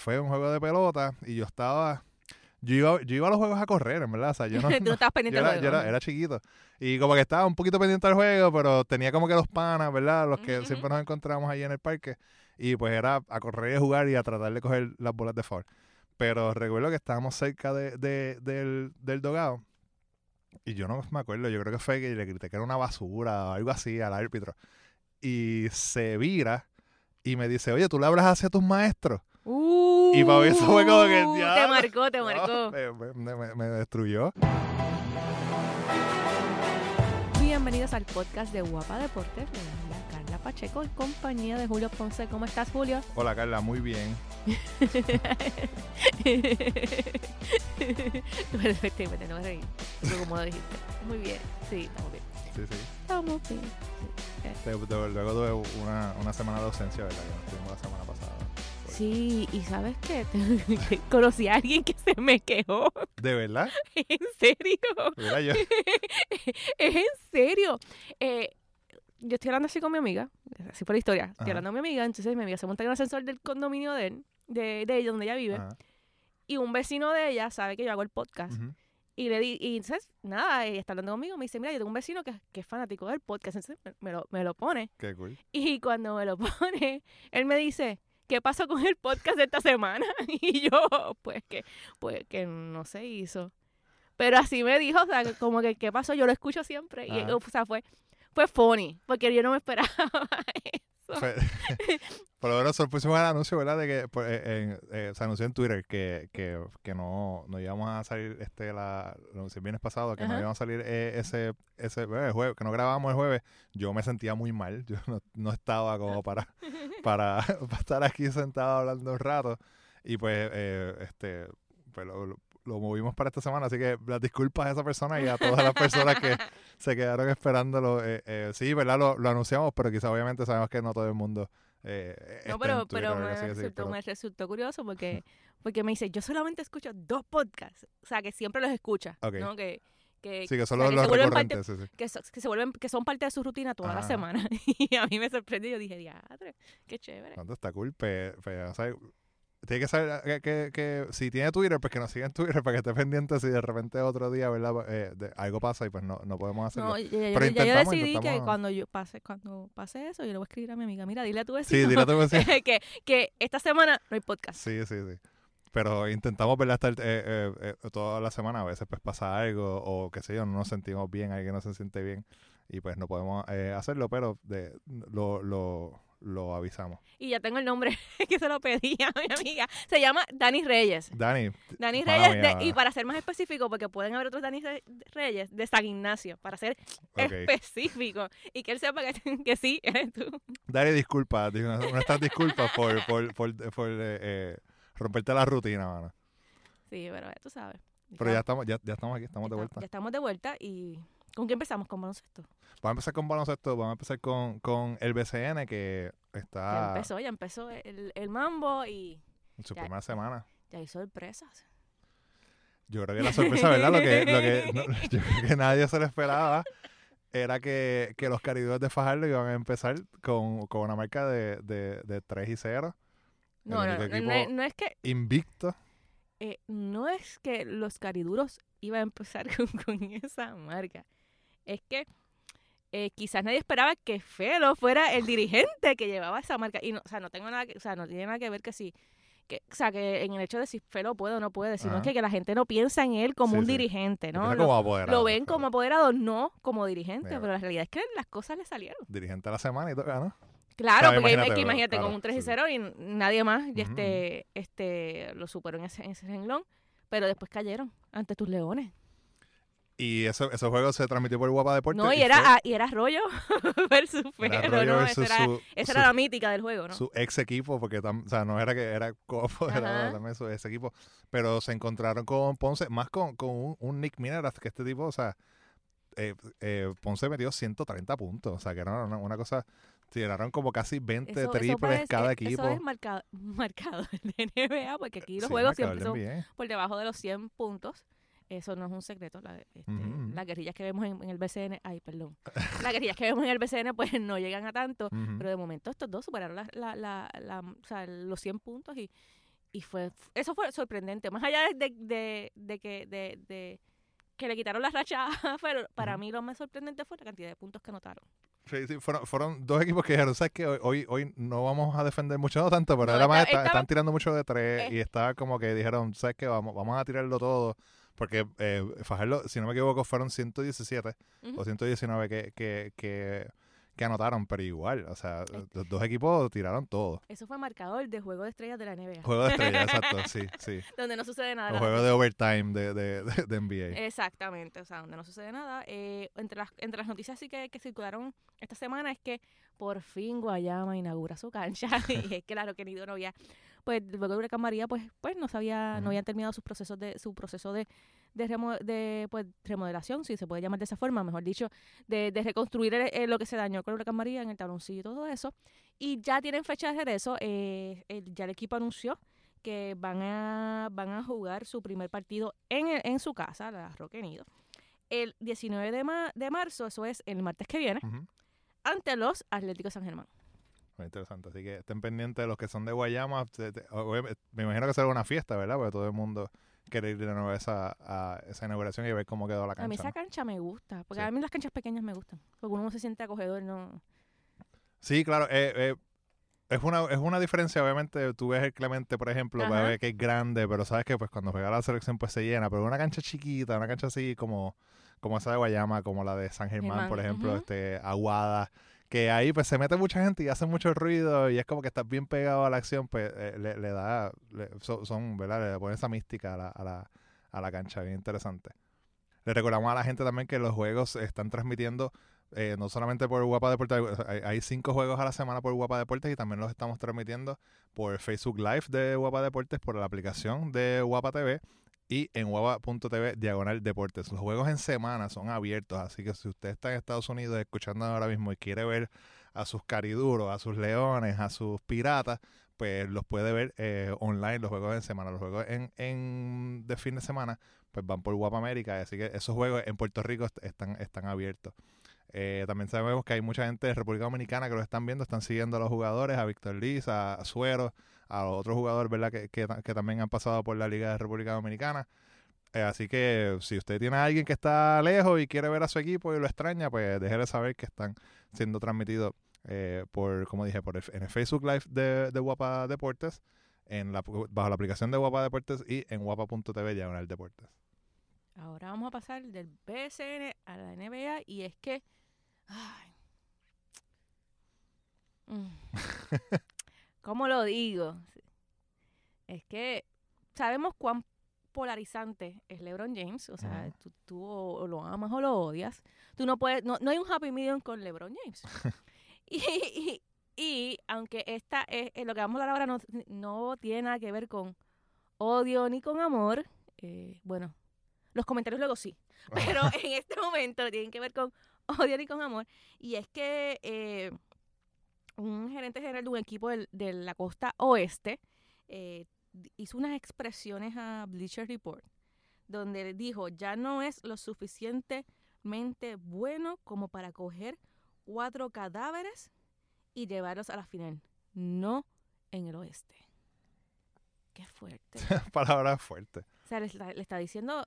fue un juego de pelota y yo estaba... Yo iba, yo iba a los juegos a correr, en verdad. O sea, yo no, Tú no estabas pendiente yo era, del yo juego. era, era chiquito. Y como que estaba un poquito pendiente del juego, pero tenía como que los panas, ¿verdad? Los que siempre nos encontrábamos ahí en el parque. Y pues era a correr y a jugar y a tratar de coger las bolas de foul. Pero recuerdo que estábamos cerca de, de- del, del dogado. Y yo no me acuerdo, yo creo que fue que le grité que era una basura o algo así al árbitro. Y se vira y me dice, oye, ¿tú le hablas hacia tus maestros? Uh, Y para mí eso fue como que, Te "Diablo". marcó, te No, marcó. me, me- me- me destruyó. Bienvenidos al podcast de Guapa Deportes. Le habla Carla Pacheco en compañía de Julio Ponce. ¿Cómo estás, Julio? Hola Carla, muy bien. No me reí. Tú como lo dijiste. Muy bien. Sí, estamos bien. Sí, sí. Estamos bien. De- luego tuve una, una semana de ausencia, ¿verdad? Que no estuvimos la semana pasada. Sí, y ¿sabes qué? Conocí a alguien que se me quejó. ¿De verdad? ¿En serio? Mira, yo. es en serio. Eh, yo estoy hablando así con mi amiga, así por la historia. Estoy hablando con mi amiga, entonces mi amiga se monta en el ascensor del condominio de él, de, de ella, donde ella vive. Ajá, Y un vecino de ella sabe que yo hago el podcast. Y le di, y entonces, nada, ella está hablando conmigo, me dice, mira, yo tengo un vecino que, que es fanático del podcast, entonces me, me lo, me lo pone. Qué cool. Y cuando me lo pone, él me dice, ¿qué pasó con el podcast de esta semana? Y yo, pues que, pues que no se hizo. Pero así me dijo, o sea, como que, ¿qué pasó? Yo lo escucho siempre. Y, o sea, fue, fue funny, porque yo no me esperaba. Fue- Por lo menos solo pusimos el anuncio, ¿verdad? De que pues, eh, en- eh, se anunció en Twitter que, que, que no, no íbamos a salir, este, la, el viernes pasado, que no íbamos a salir eh, ese, ese el jueves, que no grabábamos el jueves. Yo me sentía muy mal, yo no, no estaba como para, para, para estar aquí sentado hablando un rato. Y pues, eh, este, pues lo, lo- movimos para esta semana, así que las disculpas a esa persona y a todas las personas que se quedaron esperándolo. Eh, eh, sí, ¿verdad? Lo, lo anunciamos, pero quizá obviamente sabemos que no todo el mundo eh, No, pero, pero me, así, resultó, pero- me resultó curioso porque, porque me dice, yo solamente escucho dos podcasts. O sea, que siempre los escucha. ¿no? Que, que, Sí, que son o sea, los, vuelven parte- sí, sí. que, so- que se vuelven, que son parte de su rutina toda la semana. Y a mí me sorprendió. Yo dije, diadre, qué chévere. No, está cool. Pe, pe- o sea, tiene que saber que, que, que si tiene Twitter, pues que nos siga en Twitter para que esté pendiente si de repente otro día, ¿verdad? Eh, de- algo pasa y pues no, no podemos hacerlo. No, ya, ya- Pero ya yo intentamos, decidí que cuando yo pase, cuando pase eso, yo le voy a escribir a mi amiga, mira, dile a tu sí, vecino dile a tu vecino. que, que esta semana no hay podcast. Sí, sí, sí. Pero intentamos, ¿verdad? Estar eh, eh, eh, toda la semana. A veces pues pasa algo o qué sé yo, no nos sentimos bien, alguien no se siente bien y pues no podemos eh, hacerlo, pero de, lo, lo, lo avisamos. Y ya tengo el nombre que se lo pedí a mi amiga. Se llama Dani Reyes. Dani, Dani Reyes, mía, de- y para ser más específico, porque pueden haber otros Dani Re- Reyes de San Ignacio, para ser específico y que él sepa que, que sí, eres tú. Dani, disculpa, di- nuestras disculpas por, por, por, por, eh, eh, romperte la rutina, mano. Sí, pero ya tú sabes. Pero ya estamos, ya, ya estamos aquí, estamos de vuelta. Ya estamos de vuelta y ¿con qué empezamos? Con baloncesto. Vamos a empezar con baloncesto, vamos a empezar con, con el BCN que Ya está empezó, ya empezó el, el mambo y en su ya. primera semana. ya hay sorpresas. Yo creo que la sorpresa, ¿verdad? Lo que, lo que no- yo creo que nadie se lo esperaba era que, que los cariduros de Fajardo iban a empezar con, con una marca de, de, de 3 y 0, No, no, no es que invicto. eh, no es que los cariduros iban a empezar con, con esa marca. Es que eh, quizás nadie esperaba que Felo fuera el dirigente que llevaba esa marca. Y no, o sea, no tengo nada que, o sea, no tiene nada que ver que si, que, o sea, que en el hecho de si Felo puede o no puede, sino Ajá. que, que la gente no piensa en él como Sí, un sí. dirigente, ¿no? Lo, como apoderado, lo ven como apoderado, no como dirigente, Mira. pero la realidad es que las cosas le salieron. Dirigente de la semana y todo, ¿no? Claro, Claro, porque imagínate, es que imagínate con claro, un 3 y sí. 0 y nadie más y este, este lo superó en ese, en ese renglón, pero después cayeron ante tus leones. Y eso, esos juegos se transmitió por Guapa Deportes. No, y fue- era, ah, y era Arroyo versus era Arroyo ¿no? versus Esa era, su, esa su- era la mítica del juego, ¿no? su ex equipo, porque tam- o sea, no era que era co-apoderado Ajá. también su ex equipo, pero se encontraron con Ponce, más con, con un, un Nick Mineras, que este tipo, o sea, eh, eh, Ponce metió 130 puntos, o sea, que era una, una cosa, tiraron como casi 20 Eso- eso triples parece- cada equipo. Eso es marcado, marcado de NBA, porque aquí los Sí, juegos siempre son por debajo de los 100 puntos. Eso no es un secreto. La, este. Las guerrillas que vemos en, en el BCN, ay, perdón. Las guerrillas que vemos en el BCN, pues no llegan a tanto. Pero de momento estos dos superaron la, la, la, la- o sea, los 100 puntos y, y fue eso fue sorprendente. Más allá de, de, de que de, de que le quitaron las rachas, pero para Ujú. mí lo más sorprendente fue la cantidad de puntos que anotaron. Sí, sí, fueron, fueron dos equipos que dijeron, ¿sabes qué? Hoy, hoy, no vamos a defender mucho, no tanto, pero No, era más, esta- está- estaba- están tirando mucho de tres Eh. y estaba como que dijeron, ¿sabes qué? Vamos, vamos a tirarlo todo. Porque eh, Fajardo, si no me equivoco, fueron 117 Ujú. o 119 que, que, que, que anotaron, pero igual, o sea, los dos equipos tiraron todo. Eso fue marcador de juego de estrellas de la NBA, Juego de estrellas, exacto, sí, sí. donde no sucede nada. Juego de overtime de, de, de, de NBA. Exactamente, o sea, donde no sucede nada. Eh, entre, las, entre las noticias sí que, que circularon esta semana es que por fin Guayama inaugura su cancha. y es que claro que Nido no había, pues luego de Huracán María, pues, pues no sabía, Ujú. no habían terminado sus procesos de, su proceso de, de, remo- de, pues, remodelación, si se puede llamar de esa forma, mejor dicho, de, de reconstruir el- eh, lo que se dañó con Huracán María en el tabloncillo y todo eso. Y ya tienen fecha de regreso, eh, el- ya el equipo anunció que van a, van a jugar su primer partido en, el- en su casa, la Roque Nido, el 19 de, ma- de marzo, eso es el martes que viene, ante los Atléticos San Germán. Muy interesante. Así que estén pendientes de los que son de Guayama. Obviamente, Me imagino que será una fiesta, ¿verdad? Porque todo el mundo quiere ir de nuevo a esa, a esa inauguración y ver cómo quedó la a mí cancha. esa ¿no? cancha me gusta, porque Sí. a mí las canchas pequeñas me gustan, porque uno no se siente acogedor, no... Sí, claro. eh, eh, es una, es una diferencia, obviamente, tú ves el Clemente, por ejemplo, para ver que es grande, pero sabes que pues cuando juega la selección pues se llena, pero una cancha chiquita, una cancha así como, como esa de Guayama, como la de San Germán, Germán, por ejemplo, este, Aguada, que ahí pues se mete mucha gente y hace mucho ruido y es como que estás bien pegado a la acción, pues eh, le, da, le- son, son, ¿verdad? Le pone esa mística a la, a la, a la cancha, bien interesante. Le recordamos a la gente también que los juegos están transmitiendo eh, no solamente por Guapa Deportes, hay cinco juegos a la semana por Guapa Deportes y también los estamos transmitiendo por Facebook Live de Guapa Deportes, por la aplicación de Guapa TV y en guapa.tv diagonal deportes. Los juegos en semana son abiertos, así que si usted está en Estados Unidos escuchando ahora mismo y quiere ver a sus cariduros, a sus leones, a sus piratas, pues los puede ver eh, online los juegos en semana. Los juegos en, en de fin de semana pues van por Guapa América, así que esos juegos en Puerto Rico est- están, están abiertos. Eh, también sabemos que hay mucha gente de República Dominicana que lo están viendo, están siguiendo a los jugadores, a Víctor Liz, a Suero, a los otros jugadores ¿verdad? Que, que, que también han pasado por la Liga de República Dominicana. Eh, así que si usted tiene a alguien que está lejos y quiere ver a su equipo y lo extraña, pues déjele saber que están siendo transmitidos eh, por, como dije, por el, en el Facebook Live de, de Guapa Deportes, en la, bajo la aplicación de Guapa Deportes y en guapa.tv diagonal deportes. Ahora vamos a pasar del BSN a la NBA y es que... Ay. Mm. ¿Cómo lo digo? Es que sabemos cuán polarizante es LeBron James. O sea, tú, tú o lo amas o lo odias. Tú no puedes... No, no hay un happy medium con LeBron James. y, y- y aunque esta es, eh, lo que vamos a hablar ahora no, no tiene nada que ver con odio ni con amor, eh, bueno, los comentarios luego sí, pero en este momento tienen que ver con odio ni con amor. Y es que eh, un gerente general de un equipo del- de la costa oeste eh, hizo unas expresiones a Bleacher Report, donde dijo, ya no es lo suficientemente bueno como para coger cuatro cadáveres y llevarlos a la final, no en el oeste. Qué fuerte. Palabras fuertes. O sea, le está diciendo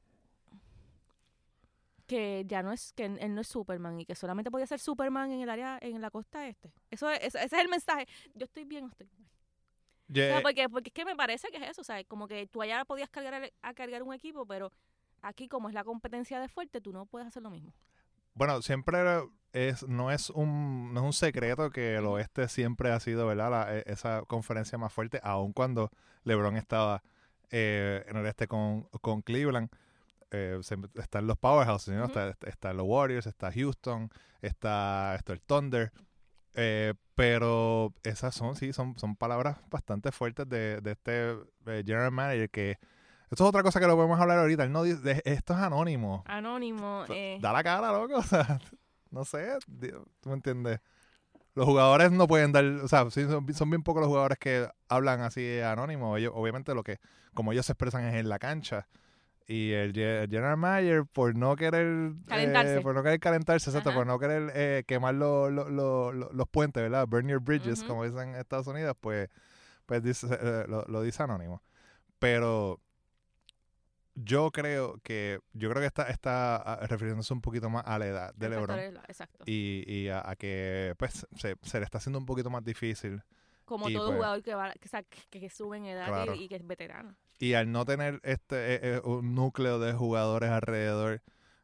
que ya no es, que él no es Superman y que solamente podía ser Superman en el área, en la costa este. Eso es, ese es el mensaje. Yo estoy bien estoy mal. O sea, Yeah, porque, porque es que me parece que es eso, o sea, como que tú allá podías cargar a cargar un equipo, pero aquí como es la competencia de fuerte, tú no puedes hacer lo mismo. Bueno, siempre es, no es un, no es un secreto que el oeste siempre ha sido, ¿verdad? La- e- esa conferencia más fuerte, aun cuando LeBron estaba eh, en el este con, con Cleveland. Eh, se- están los powerhouses, ¿no? Está, está- los Warriors, está Houston, está, está el Thunder. Eh, pero esas son, sí, son, son palabras bastante fuertes de, de este eh, general manager que... Esto es otra cosa que lo podemos hablar ahorita. Él no dice, esto es anónimo. Anónimo. Eh, Da la cara, loco. O sea, no sé. ¿Tú me entiendes? Los jugadores no pueden dar. O sea, son bien pocos los jugadores que hablan así anónimo. Ellos, obviamente, lo que. Como ellos se expresan es en la cancha. Y el, Ge- el General Manager, por no querer. Calentarse. eh, por no querer calentarse, exacto. Por no querer eh, quemar lo- lo- lo- lo- los puentes, ¿verdad? Burn your bridges, como dicen en Estados Unidos, pues. Pues dice, eh, lo, dice anónimo. pero yo creo que yo creo que está, está ah, refiriéndose un poquito más a la edad de LeBron Exacto. y, y a, a que pues se, se le está haciendo un poquito más difícil Como y todo pues- jugador que, va, que, que, sube en edad y, que es veterano. Y al no tener este eh, eh, un núcleo de jugadores alrededor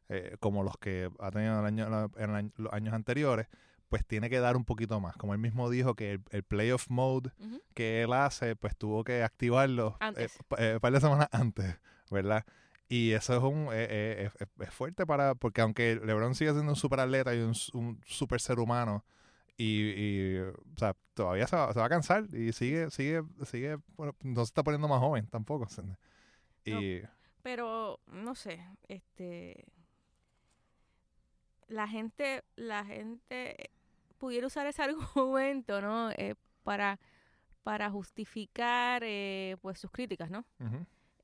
eh, como los que ha tenido el año, en el los años anteriores pues tiene que dar un poquito más como él mismo dijo que el, el playoff mode que él hace, pues tuvo que activarlo eh, Antes. eh, un par de semanas antes, ¿verdad? Y eso es un es, es fuerte para, porque aunque LeBron sigue siendo un super atleta y un, un super ser humano, y, y, o sea, todavía se va, se va a cansar y sigue, sigue, sigue, bueno, no se está poniendo más joven tampoco. Y Pero, no sé, este... La gente, la gente pudiera usar ese argumento, ¿no? Eh, para, para justificar, eh, pues, sus críticas, ¿no?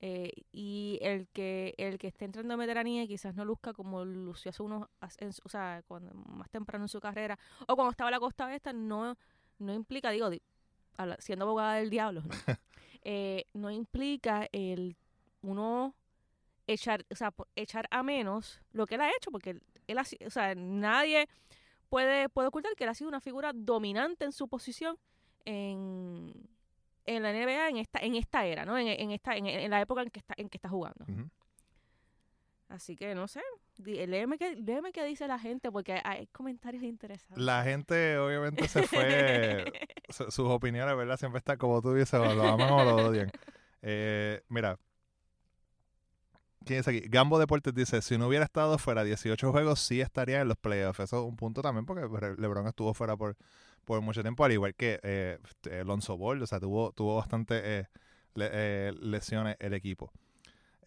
Eh, y el que el que esté entrando en veteranía quizás no luzca como lució hace unos en o sea cuando más temprano en su carrera o cuando estaba en la costa esta no no implica digo di- habla- siendo abogada del diablo ¿no? Eh, no implica el uno echar o sea echar a menos lo que él ha hecho porque él, él ha o sea nadie puede puede ocultar que él ha sido una figura dominante en su posición en en la NBA en esta en esta era, ¿no? En, en esta en, en la época en que está en que está jugando. Así que no sé, léeme qué léeme qué dice la gente porque hay comentarios interesantes. La gente obviamente se fue, su- sus opiniones, ¿verdad? Siempre están como tú dices, o lo aman o lo odian. Eh, mira, ¿quién es aquí? Gambo Deportes dice, si no hubiera estado fuera 18 juegos, sí estaría en los playoffs. Eso es un punto también porque LeBron estuvo fuera por, por mucho tiempo, al igual que eh, Alonso Ball, o sea, tuvo, tuvo bastante eh, le- eh, lesiones el equipo.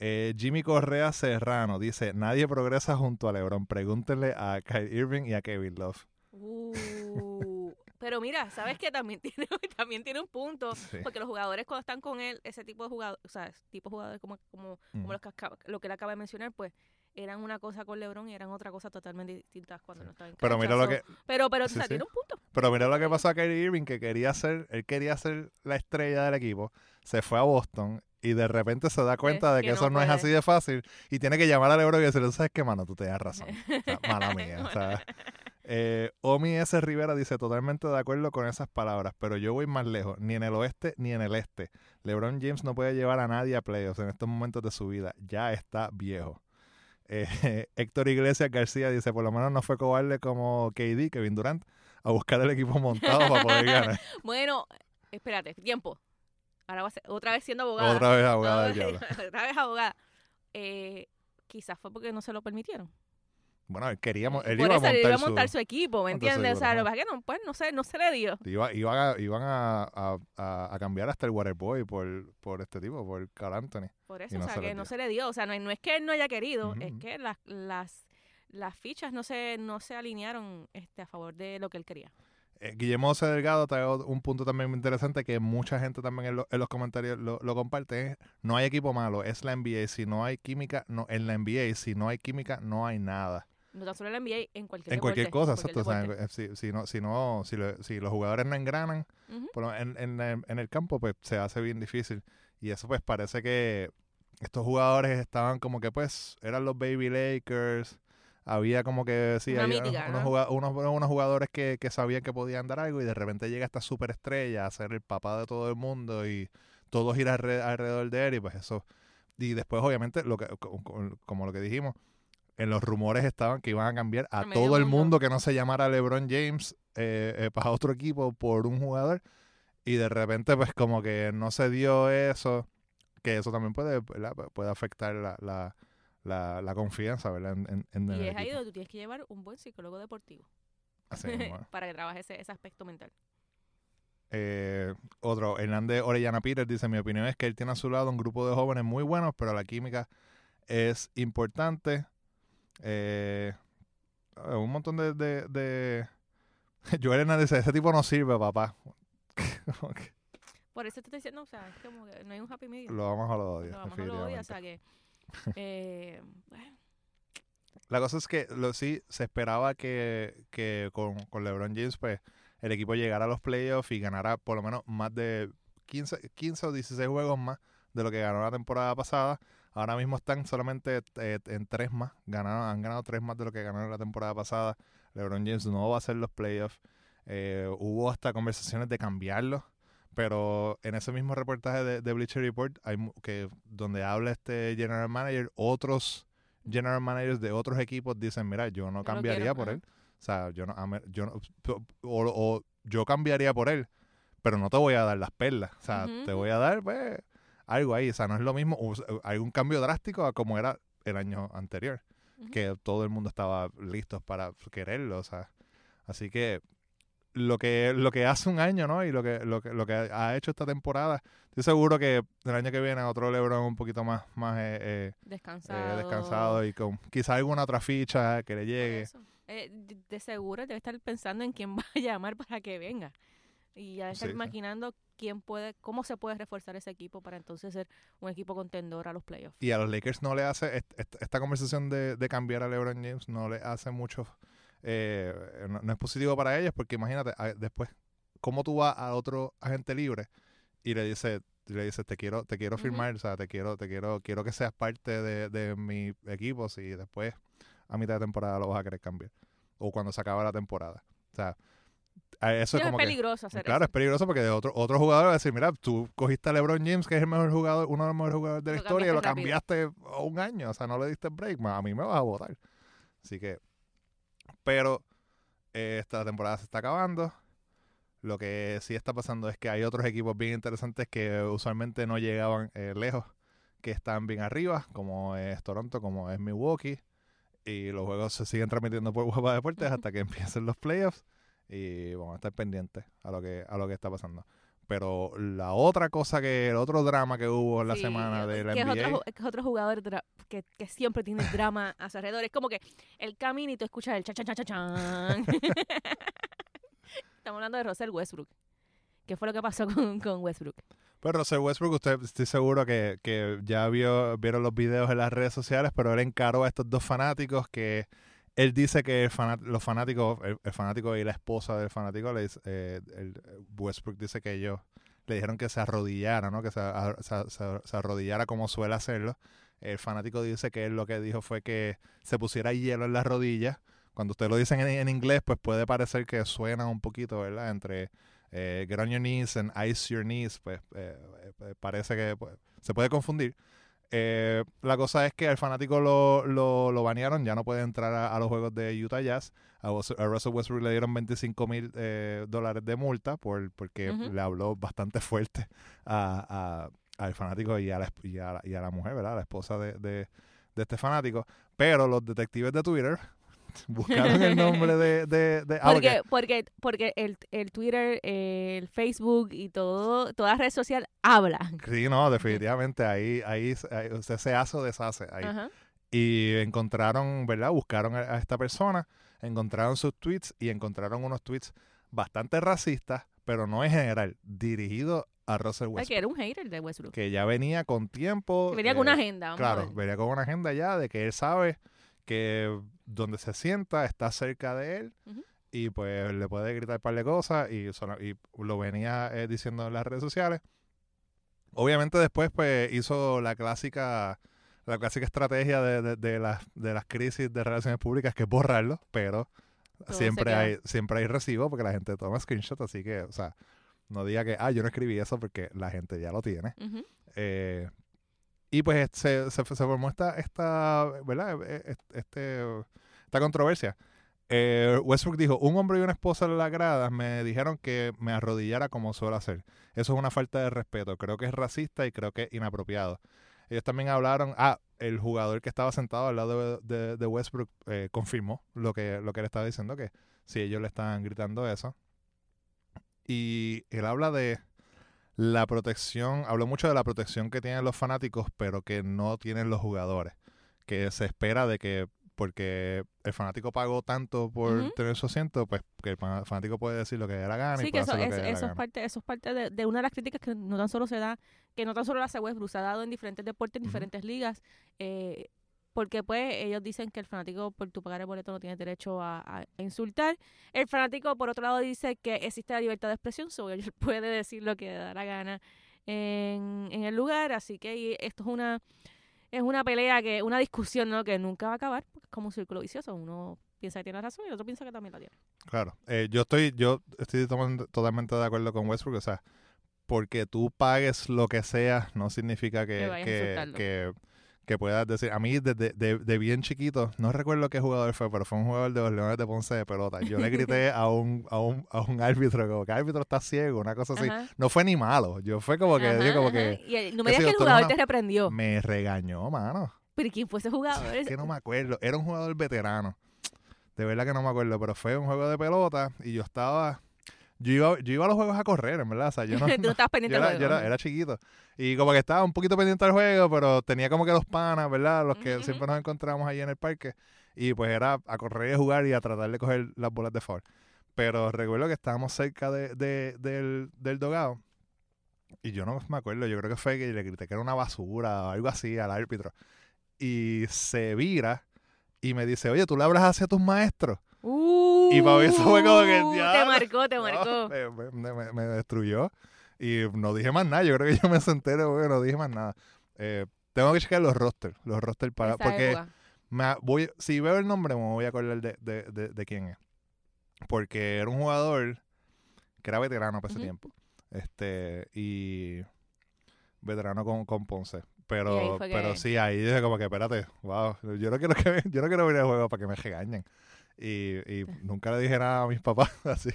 Eh, Jimmy Correa Serrano dice, nadie progresa junto a LeBron. Pregúntenle a Kyle Irving y a Kevin Love. Uh, pero mira, sabes que también tiene también tiene un punto Sí. porque los jugadores cuando están con él, ese tipo de jugadores, o sea, tipo de jugadores como como, como los que acaba- lo que él acaba de mencionar, pues eran una cosa con LeBron y eran otra cosa totalmente distintas cuando Sí. no estaban en Pero mira lo que, pero pero o Sí, sea, sí. tiene un punto. Pero mira lo que pasó a Kyrie Irving, que quería ser, él quería ser la estrella del equipo, se fue a Boston y de repente se da cuenta de que que, no eso no es así de fácil y tiene que llamar a LeBron y decirle, ¿sabes qué, mano? Tú te das razón. O sea, mala mía. O sea, eh, Omi S. Rivera dice, totalmente de acuerdo con esas palabras, pero yo voy más lejos, ni en el oeste ni en el este. LeBron James no puede llevar a nadie a playoffs en estos momentos de su vida, ya está viejo. Eh, Héctor Iglesias García dice, por lo menos no fue cobarde como KD, Kevin Durant, a buscar el equipo montado para poder ganar. Bueno, espérate, tiempo. Ahora va a ser otra vez siendo abogada. Otra vez abogada Otra- vez abogada. Eh, quizás fue porque no se lo permitieron. Bueno, él quería, mo- él Por iba a eso montar, iba a montar su, su, equipo, ¿me entiendes? O sea, lo que pasa es que no, pues, no sé, no se le dio. iba, iban, a, iban a, a- a- a cambiar hasta el Waterboy por, por este tipo, por Carl Anthony. Por eso, no o sea, se que no dio. se le dio. O sea, no, no es que él no haya querido, es que las, las, las fichas no se, no se alinearon este, a favor de lo que él quería. Eh, Guillermo José Delgado trae un punto también muy interesante que mucha gente también en, lo- en los comentarios lo, lo comparte. es, no hay equipo malo, es la NBA. Si no hay química, no en la NBA, si no hay química, no hay nada. No tan solo en la NBA, en cualquier en cualquier cosa, exacto. sea, si, si no, si, no si, lo- si los jugadores no engranan, por en, en el campo, pues se hace bien difícil. Y eso pues parece que estos jugadores estaban como que pues eran los baby Lakers. Había como que sí, Una había mítica, unos, unos, unos jugadores que, que sabían que podían dar algo y de repente llega esta superestrella a ser el papá de todo el mundo y todo gira alre- alrededor de él y pues eso. Y después obviamente, lo que, co- co- como lo que dijimos, en los rumores estaban que iban a cambiar a todo el mundo. mundo que no se llamara LeBron James eh, eh, para otro equipo por un jugador y de repente pues como que no se dio eso que eso también puede ¿verdad? puede afectar la, la, la, la confianza ¿verdad? en, en, en el Y es ahí donde tú tienes que llevar un buen psicólogo deportivo Así mismo, para que trabaje ese, ese aspecto mental. Eh, otro, Hernández Orellana Peter dice, mi opinión es que él tiene a su lado un grupo de jóvenes muy buenos, pero la química es importante. Eh, un montón de... de, de... Joel Hernández dice, ese tipo no sirve, papá. Por eso te estoy diciendo, o sea, es como que no hay un happy medium. lo vamos a lo odio, Lo vamos a lo odia, o sea que... eh, La cosa es que lo, sí se esperaba que, que con, con LeBron James pues el equipo llegara a los playoffs y ganara por lo menos más de 15, 15 o 16 juegos más de lo que ganó la temporada pasada. Ahora mismo están solamente eh, en tres más. Ganaron, han ganado tres más de lo que ganaron la temporada pasada. LeBron James no va a hacer los playoffs. Eh, hubo hasta conversaciones de cambiarlo. Pero en ese mismo reportaje de, de Bleacher Report, hay que donde habla este general manager, otros general managers de otros equipos dicen, mira, yo no cambiaría quiero, por él. O sea, yo no, yo no- o, o yo cambiaría por él, pero no te voy a dar las perlas. O sea, te voy a dar pues, algo ahí. O sea, no es lo mismo. o sea, hay un cambio drástico a como era el año anterior, que todo el mundo estaba listo para quererlo. O sea, así que lo que lo que hace un año, ¿no? Y lo que lo que, lo que ha hecho esta temporada, estoy seguro que el año que viene otro LeBron un poquito más más eh, eh, eh, Descansado. descansado y con quizá alguna otra ficha que le llegue. Eh, de, seguro debe estar pensando en quién va a llamar para que venga. Y ya estar Sí, quién puede, cómo se puede reforzar ese equipo para entonces ser un equipo contendor a los playoffs. Y a los Lakers no le hace, est- est- esta conversación de, de cambiar a LeBron James no le hace mucho, eh, no, no es positivo para ellos porque imagínate, a- después, ¿cómo tú vas a otro agente libre y le dices, le dices te quiero, te quiero firmar, o sea, te quiero, te quiero, quiero que seas parte de, de mi equipo si después a mitad de temporada lo vas a querer cambiar? O cuando se acaba la temporada. O sea, eso es es como que... peligroso hacer Claro, es peligroso porque de otro, otro jugador va a decir, mira, tú cogiste a LeBron James, que es el mejor jugador, uno de los mejores jugadores de la Lo historia, y lo cambiaste un año, o sea, no le diste break, ma, a mí me vas a votar. Así que, pero eh, esta temporada se está acabando. Lo que sí está pasando es que hay otros equipos bien interesantes que usualmente no llegaban eh, lejos, que están bien arriba, como es Toronto, como es Milwaukee. Y los juegos se siguen transmitiendo por Guapa Deportes hasta que empiecen los playoffs. Y vamos a estar pendientes a lo que, a lo que está pasando. Pero la otra cosa que, el otro drama que hubo en la Sí, semana de la que es NBA. otro, ju- que es otro jugador que, que siempre tiene drama a su alrededor. Es como que el camino y tú escuchas el chan, chan, chan, chan, chan. Estamos hablando de Russell Westbrook. ¿Qué fue lo que pasó con, con Westbrook? Pues Russell Westbrook, usted estoy seguro que, que ya vio, vieron los videos en las redes sociales, pero él encaró a estos dos fanáticos que él dice que el fanat- los fanáticos, el, el fanático y la esposa del fanático, le eh, el- Westbrook dice que ellos le dijeron que se arrodillara, ¿no? Que se, a- se- se- se arrodillara como suele hacerlo. El fanático dice que él lo que dijo fue que se pusiera hielo en las rodillas. Cuando usted lo dicen en, en inglés, pues puede parecer que suena un poquito, ¿verdad? Entre eh, get on your knees and ice your knees, pues eh, eh, parece que pues, se puede confundir. Eh, la cosa es que al fanático lo, lo, lo banearon, ya no puede entrar a, a los juegos de Utah Jazz. A, Rus- a Russell Westbrook le dieron 25 mil eh, dólares de multa por, porque le habló bastante fuerte a, a- al fanático y a, la, y, a la, y a la mujer, ¿verdad? A la esposa de, de, de este fanático. Pero los detectives de Twitter buscaron el nombre de... de, de porque- Porque, porque, porque el, el Twitter, el Facebook y todo, toda red social habla. Sí, no, definitivamente ahí, ahí, ahí usted se hace o deshace ahí. Ajá. Y encontraron, ¿verdad? Buscaron a, a esta persona, encontraron sus tweets y encontraron unos tweets bastante racistas, pero no en general, dirigidos a Russell Ay, Westbrook, que era un hater de Westbrook. que ya venía con tiempo. Que venía con una eh, agenda. Claro, venía con una agenda ya de que él sabe que donde se sienta está cerca de él y pues le puede gritar un par de cosas y, lo venía eh, diciendo en las redes sociales. Obviamente después pues hizo la clásica la clásica estrategia de, de, de las, de las crisis de relaciones públicas que es borrarlo, pero Todo siempre hay siempre hay recibo porque la gente toma screenshot, así que, o sea, no diga que, ah, yo no escribí eso porque la gente ya lo tiene. Eh, y pues se, se, se formó esta, esta, ¿verdad? Eh, Este, esta controversia. Eh, Westbrook dijo, un hombre y una esposa en las gradas me dijeron que me arrodillara como suelo hacer. Eso es una falta de respeto. Creo que es racista y creo que es inapropiado. Ellos también hablaron, ah, el jugador que estaba sentado al lado de, Westbrook eh, confirmó lo que, lo que él estaba diciendo, que si ellos le estaban gritando eso. Y él habla de la protección, habló mucho de la protección que tienen los fanáticos, pero que no tienen los jugadores. Que se espera de que, porque el fanático pagó tanto por tener su asiento, pues que el fa- fanático puede decir lo que le dé la gana y Sí, que puede eso, es- que eso es parte, eso es parte de, de una de las críticas que no tan solo se da, que no tan solo la Westbrook, se ha dado en diferentes deportes, en diferentes ligas, eh, porque pues ellos dicen que el fanático por tu pagar el boleto no tiene derecho a, insultar. El fanático por otro lado dice que existe la libertad de expresión, so él puede decir lo que le da la gana en, en el lugar, así que esto es una es una pelea que una discusión, ¿no? que nunca va a acabar, como un círculo vicioso, uno piensa que tiene razón y el otro piensa que también la tiene. Claro, eh, yo estoy yo estoy totalmente de acuerdo con Westbrook, o sea, porque tú pagues lo que sea no significa que, que, que, que, puedas decir. A mí, desde de, de, bien chiquito, no recuerdo qué jugador fue, pero fue un jugador de los Leones de Ponce de pelota. Yo le grité a un, a un, a un árbitro, como que el árbitro está ciego, una cosa así. No fue ni malo, yo fue como que. yo como que y no me digas que el jugador te reprendió. Me regañó, mano. ¿Pero quién fue ese jugador? Es que no me acuerdo. Era un jugador veterano. De verdad que no me acuerdo, pero fue un juego de pelota y yo estaba yo iba, yo iba a los juegos a correr, en verdad. O sea, yo no, Tú estabas pendiente yo del era, juego. Yo era, chiquito. Y como que estaba un poquito pendiente del juego, pero tenía como que los panas, ¿verdad? Los que siempre nos encontramos ahí en el parque. Y pues era a correr y a jugar y a tratar de coger las bolas de foul. Pero recuerdo que estábamos cerca de, de, del, del dogado. Y yo no me acuerdo, yo creo que fue que le grité que era una basura o algo así al árbitro. Y se vira y me dice, oye, ¿tú le hablas hacia tus maestros? Uh, y para mí eso fue como que Te marcó, te marcó. me, destruyó. Y no dije más nada. Yo creo que yo me senté, no dije más nada. Eh, tengo que checar los rosters. Los rosters para. porque me, voy, si veo el nombre, me voy a acordar de, de, de, quién es. Porque era un jugador que era veterano para ese tiempo. Este, y veterano con, con Ponce. Pero, pero sí, ahí dije como que espérate, wow, yo no quiero que yo no quiero venir al juego para que me regañen. Y, y nunca le dije nada a mis papás, así,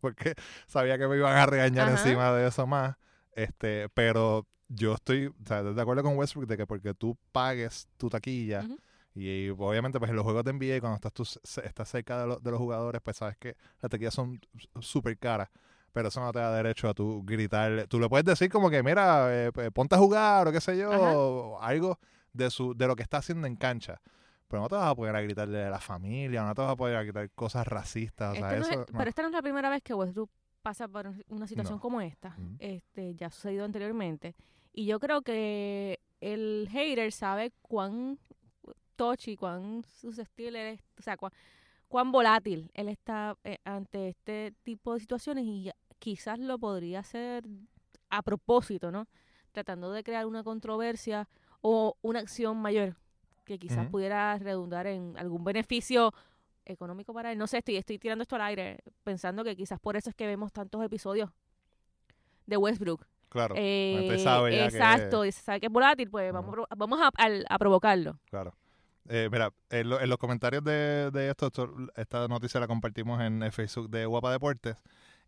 porque sabía que me iban a regañar encima de eso más. Este, pero yo estoy o sea, de acuerdo con Westbrook de que porque tú pagues tu taquilla y, obviamente pues en los juegos de NBA cuando estás tú estás cerca de, de los jugadores pues sabes que las taquillas son súper caras pero eso no te da derecho a tú gritar tú le puedes decir como que mira eh, ponte a jugar o qué sé yo o algo de su de lo que está haciendo en cancha pero no te vas a poder gritarle de la familia, no te vas a poder gritar cosas racistas. O sea, eso, Pero esta no es la primera vez que Westbrook pasa por una situación como esta. este Ya ha sucedido anteriormente. Y yo creo que el hater sabe cuán touchy, cuán susceptible es, o sea, cuán, volátil él está eh, ante este tipo de situaciones y quizás lo podría hacer a propósito, ¿no? Tratando de crear una controversia o una acción mayor que quizás pudiera redundar en algún beneficio económico para él. No sé, estoy, estoy tirando esto al aire, pensando que quizás por eso es que vemos tantos episodios de Westbrook. Claro. Eh, sabe exacto, que... sabe que es volátil, pues vamos, vamos a, provocarlo. Claro. Eh, mira, en, los comentarios de, de esto, esta noticia la compartimos en el Facebook de Guapa Deportes.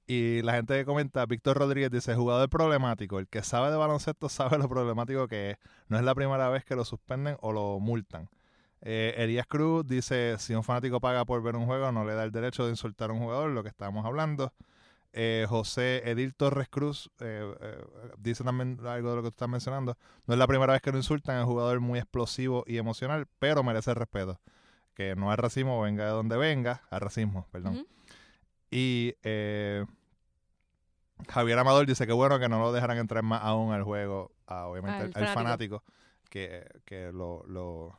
Y la gente que comenta, Víctor Rodríguez dice, jugador problemático, el que sabe de baloncesto sabe lo problemático que es. No es la primera vez que lo suspenden o lo multan. Eh, Elías Cruz dice, si un fanático paga por ver un juego, no le da el derecho de insultar a un jugador, lo que estábamos hablando. Eh, José Edil Torres Cruz eh, eh, dice también algo de lo que tú estás mencionando. No es la primera vez que lo insultan, es un jugador muy explosivo y emocional, pero merece respeto. Que no es racismo, venga de donde venga, al racismo, perdón. Y eh, Javier Amador dice que bueno que no lo dejaran entrar más aún al juego, obviamente al, fanático. que, que lo, lo,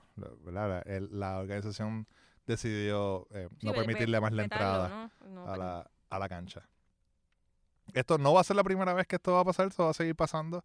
La, organización decidió eh, no permitirle más la entrada a, la, a la cancha. Esto no va a ser la primera vez que esto va a pasar, esto va a seguir pasando.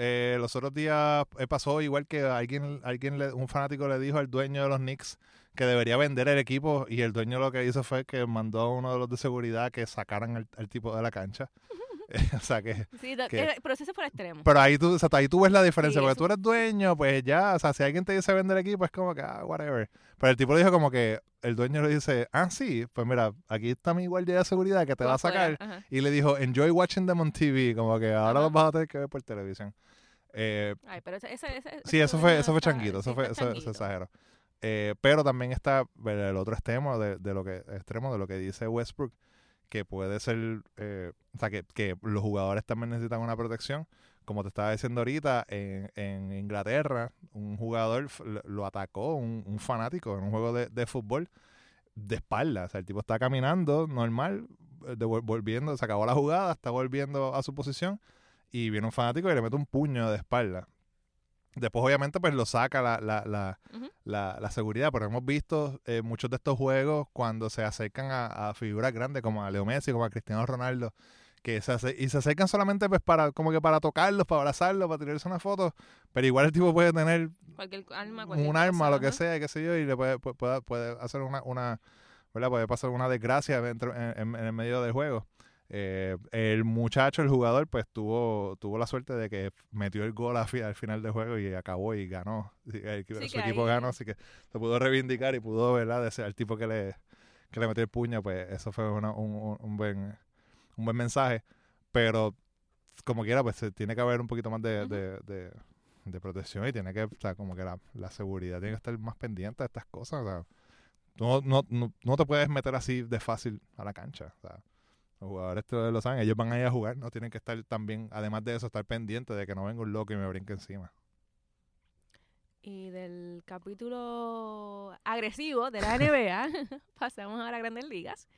Eh, los otros días pasó igual que alguien, alguien un fanático le dijo al dueño de los Knicks que debería vender el equipo y el dueño lo que hizo fue que mandó a uno de los de seguridad que sacaran al, tipo de la cancha. o sea que, sí, pero ese fue el extremo. Pero ahí tú, o sea, ahí tú ves la diferencia, porque tú eres dueño, pues ya, o sea, si alguien te dice vender el equipo es como que, ah, whatever. Pero el tipo le dijo como que, el dueño le dice, ah, sí, pues mira, aquí está mi guardia de seguridad que te va a sacar. Y le dijo, enjoy watching them on TV, como que ahora los vas a tener que ver por televisión. Eh, Ay, pero ese, ese, sí, eso fue, eso fue changuito, eso fue, eso, eso exageró. Eh, pero también está el otro extremo de, lo que extremo de lo que dice Westbrook, que puede ser, eh, o sea, que, que, los jugadores también necesitan una protección. Como te estaba diciendo ahorita, en, en Inglaterra, un jugador lo atacó, un, fanático en un juego de, de, fútbol de espalda. O sea, el tipo está caminando normal, eh, volviendo, se acabó la jugada, está volviendo a su posición y viene un fanático y le mete un puño de espalda. Después, obviamente, pues lo saca la, la, la, la, la seguridad, pero hemos visto eh, muchos de estos juegos cuando se acercan a, figuras grandes como a Leo Messi, como a Cristiano Ronaldo, que se hace, y se acercan solamente pues para como que para tocarlos, para abrazarlos, para tirarse una foto, pero igual el tipo puede tener Cualquier arma, cualquier un arma, cosa, lo que sea, qué sé yo, y le puede, pu- puede, puede hacer una, una, ¿verdad? Puede pasar una desgracia dentro, en, en- en el medio del juego. Eh, el muchacho, el jugador, pues tuvo, tuvo la suerte de que metió el gol al final del juego y acabó y ganó. Sí, el Sí, su equipo ahí- ganó, así que se pudo reivindicar y pudo, ¿verdad? De ser el tipo que le, que le metió el puño, pues eso fue una- un, un- buen, un buen mensaje. Pero como quiera, pues tiene que haber un poquito más de, Ujú. de, de- de protección y tiene que, o sea, como que la, la seguridad tiene que estar más pendiente de estas cosas. O sea, no, no, no, no te puedes meter así de fácil a la cancha. O sea, los jugadores lo saben, ellos van a ir a jugar, no tienen que estar también, además de eso, estar pendientes de que no venga un loco y me brinque encima. Y del capítulo agresivo de la NBA, pasamos a las grandes ligas.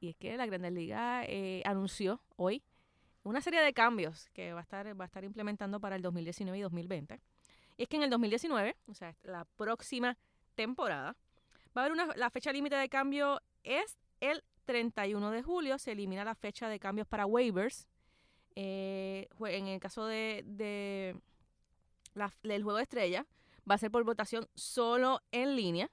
Y es que la Grandes Ligas eh, anunció hoy una serie de cambios que va a estar va a estar implementando para el 2019 y 2020. Y es que en el 2019, o sea, la próxima temporada, va a haber una la fecha límite de cambio es el 31 de julio, se elimina la fecha de cambios para waivers. Eh, en el caso de, de la- del juego de estrella, va a ser por votación solo en línea.